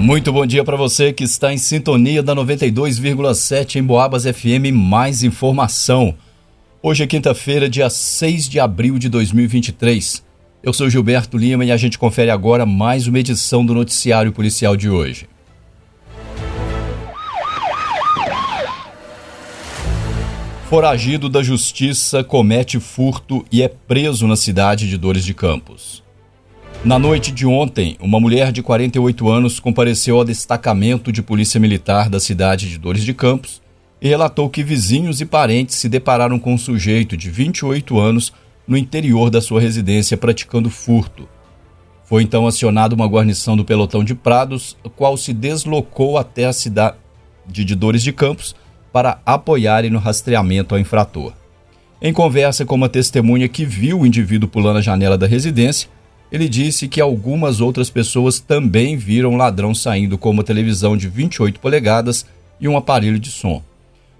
Muito bom dia para você que está em sintonia da 92,7 em Boabas FM. Mais informação. Hoje é quinta-feira, dia 6 de abril de 2023. Eu sou Gilberto Lima e a gente confere agora mais uma edição do Noticiário Policial de hoje. Foragido da Justiça comete furto e é preso na cidade de Dores de Campos. Na noite de ontem, uma mulher de 48 anos compareceu ao destacamento de Polícia Militar da cidade de Dores de Campos e relatou que vizinhos e parentes se depararam com um sujeito de 28 anos no interior da sua residência praticando furto. Foi então acionada uma guarnição do pelotão de Prados, qual se deslocou até a cidade de Dores de Campos para apoiarem no rastreamento ao infrator. Em conversa com uma testemunha que viu o indivíduo pulando a janela da residência, ele disse que algumas outras pessoas também viram o ladrão saindo com uma televisão de 28 polegadas e um aparelho de som.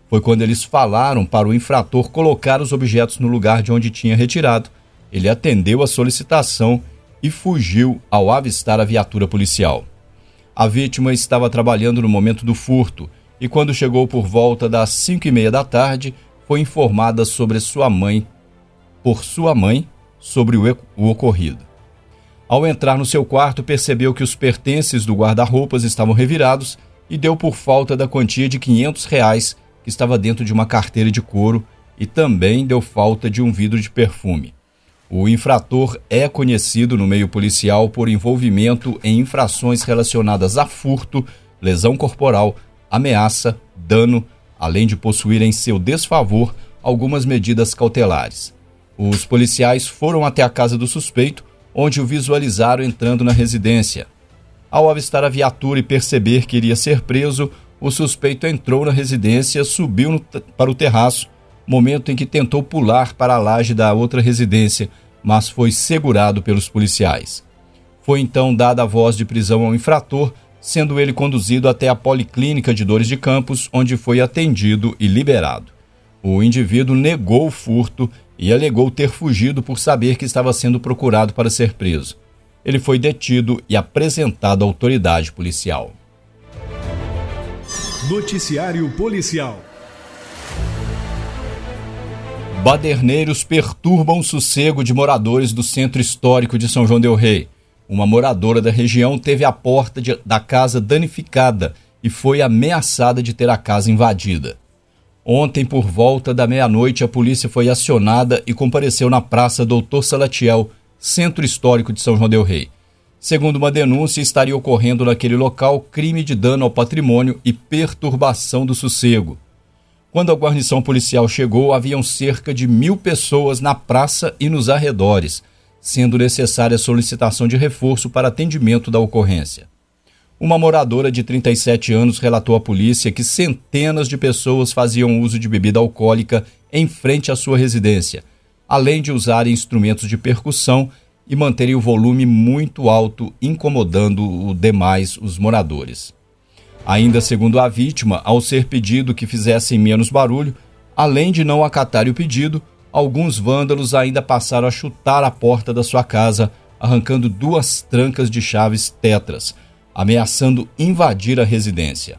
Foi quando eles falaram para o infrator colocar os objetos no lugar de onde tinha retirado. Ele atendeu a solicitação e fugiu ao avistar a viatura policial. A vítima estava trabalhando no momento do furto e, quando chegou por volta das cinco e meia da tarde, foi informada sobre sua mãe, por sua mãe, sobre o, o ocorrido. Ao entrar no seu quarto, percebeu que os pertences do guarda-roupas estavam revirados e deu por falta da quantia de 500 reais que estava dentro de uma carteira de couro e também deu falta de um vidro de perfume. O infrator é conhecido no meio policial por envolvimento em infrações relacionadas a furto, lesão corporal, ameaça, dano, além de possuir em seu desfavor algumas medidas cautelares. Os policiais foram até a casa do suspeito onde o visualizaram entrando na residência. Ao avistar a viatura e perceber que iria ser preso, o suspeito entrou na residência, subiu no, para o terraço, momento em que tentou pular para a laje da outra residência, mas foi segurado pelos policiais. Foi então dada a voz de prisão ao infrator, sendo ele conduzido até a Policlínica de Dores de Campos, onde foi atendido e liberado. O indivíduo negou o furto e alegou ter fugido por saber que estava sendo procurado para ser preso. Ele foi detido e apresentado à autoridade policial. Noticiário Policial Baderneiros perturbam o sossego de moradores do centro histórico de São João Del Rei. Uma moradora da região teve a porta de, da casa danificada e foi ameaçada de ter a casa invadida. Ontem, por volta da meia-noite, a polícia foi acionada e compareceu na Praça Doutor Salatiel, centro histórico de São João Del Rei. Segundo uma denúncia, estaria ocorrendo naquele local crime de dano ao patrimônio e perturbação do sossego. Quando a guarnição policial chegou, haviam cerca de mil pessoas na praça e nos arredores, sendo necessária solicitação de reforço para atendimento da ocorrência. Uma moradora de 37 anos relatou à polícia que centenas de pessoas faziam uso de bebida alcoólica em frente à sua residência, além de usarem instrumentos de percussão e manterem o volume muito alto, incomodando o demais os moradores. Ainda segundo a vítima, ao ser pedido que fizessem menos barulho, além de não acatarem o pedido, alguns vândalos ainda passaram a chutar a porta da sua casa, arrancando duas trancas de chaves tetras ameaçando invadir a residência.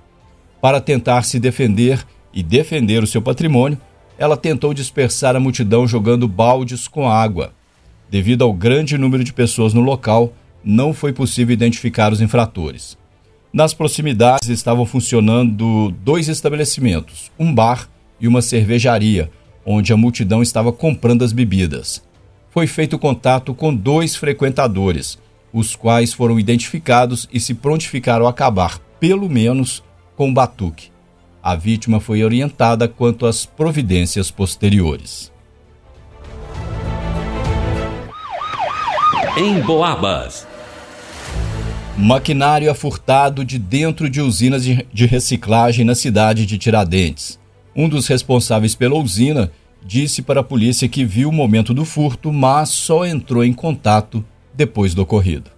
Para tentar se defender e defender o seu patrimônio, ela tentou dispersar a multidão jogando baldes com água. Devido ao grande número de pessoas no local, não foi possível identificar os infratores. Nas proximidades estavam funcionando dois estabelecimentos, um bar e uma cervejaria, onde a multidão estava comprando as bebidas. Foi feito contato com dois frequentadores, os quais foram identificados e se prontificaram a acabar, pelo menos, com o batuque. A vítima foi orientada quanto às providências posteriores. Em Boabas. Maquinário é furtado de dentro de usinas de reciclagem na cidade de Tiradentes. Um dos responsáveis pela usina disse para a polícia que viu o momento do furto, mas só entrou em contato depois do ocorrido.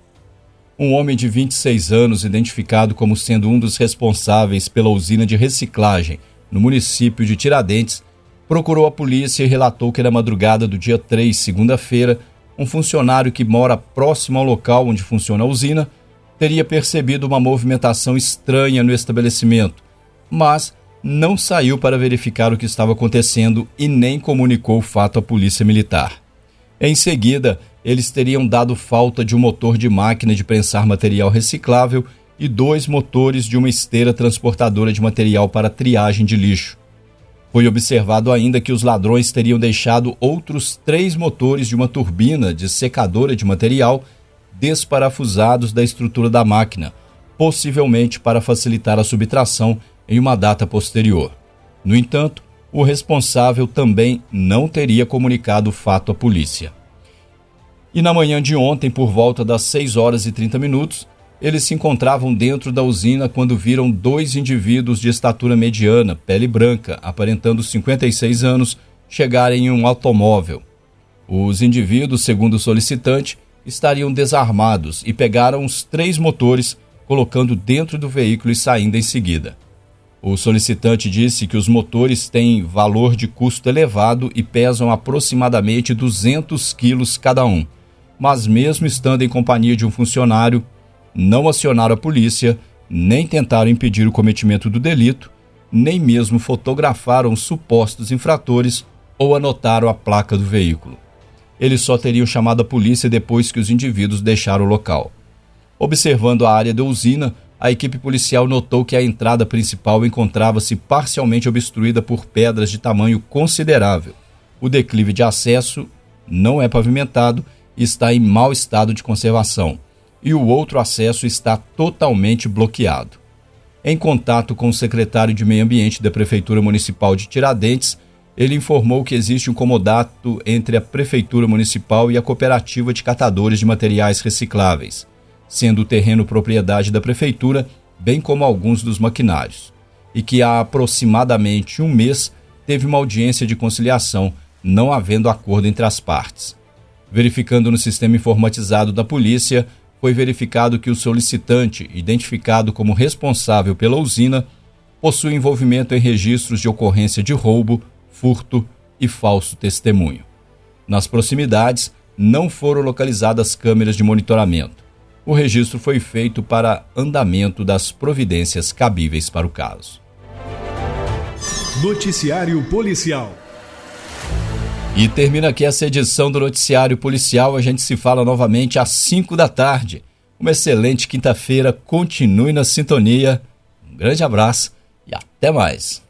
Um homem de 26 anos, identificado como sendo um dos responsáveis pela usina de reciclagem no município de Tiradentes, procurou a polícia e relatou que na madrugada do dia 3, segunda-feira, um funcionário que mora próximo ao local onde funciona a usina teria percebido uma movimentação estranha no estabelecimento, mas não saiu para verificar o que estava acontecendo e nem comunicou o fato à polícia militar. Em seguida, eles teriam dado falta de um motor de máquina de prensar material reciclável e dois motores de uma esteira transportadora de material para triagem de lixo. Foi observado ainda que os ladrões teriam deixado outros três motores de uma turbina de secadora de material desparafusados da estrutura da máquina, possivelmente para facilitar a subtração em uma data posterior. No entanto, o responsável também não teria comunicado o fato à polícia. E na manhã de ontem, por volta das 6 horas e 30 minutos, eles se encontravam dentro da usina quando viram dois indivíduos de estatura mediana, pele branca, aparentando 56 anos, chegarem em um automóvel. Os indivíduos, segundo o solicitante, estariam desarmados e pegaram os três motores, colocando dentro do veículo e saindo em seguida. O solicitante disse que os motores têm valor de custo elevado e pesam aproximadamente 200 quilos cada um, mas, mesmo estando em companhia de um funcionário, não acionaram a polícia, nem tentaram impedir o cometimento do delito, nem mesmo fotografaram supostos infratores ou anotaram a placa do veículo. Eles só teriam chamado a polícia depois que os indivíduos deixaram o local. Observando a área da usina, a equipe policial notou que a entrada principal encontrava-se parcialmente obstruída por pedras de tamanho considerável. O declive de acesso não é pavimentado está em mau estado de conservação, e o outro acesso está totalmente bloqueado. Em contato com o secretário de Meio Ambiente da Prefeitura Municipal de Tiradentes, ele informou que existe um comodato entre a Prefeitura Municipal e a Cooperativa de Catadores de Materiais Recicláveis sendo o terreno propriedade da prefeitura, bem como alguns dos maquinários, e que há aproximadamente um mês teve uma audiência de conciliação, não havendo acordo entre as partes. Verificando no sistema informatizado da polícia, foi verificado que o solicitante, identificado como responsável pela usina, possui envolvimento em registros de ocorrência de roubo, furto e falso testemunho. Nas proximidades, não foram localizadas câmeras de monitoramento o registro foi feito para andamento das providências cabíveis para o caso. Noticiário Policial. E termina aqui essa edição do Noticiário Policial. A gente se fala novamente às 5 da tarde. Uma excelente quinta-feira. Continue na sintonia. Um grande abraço e até mais.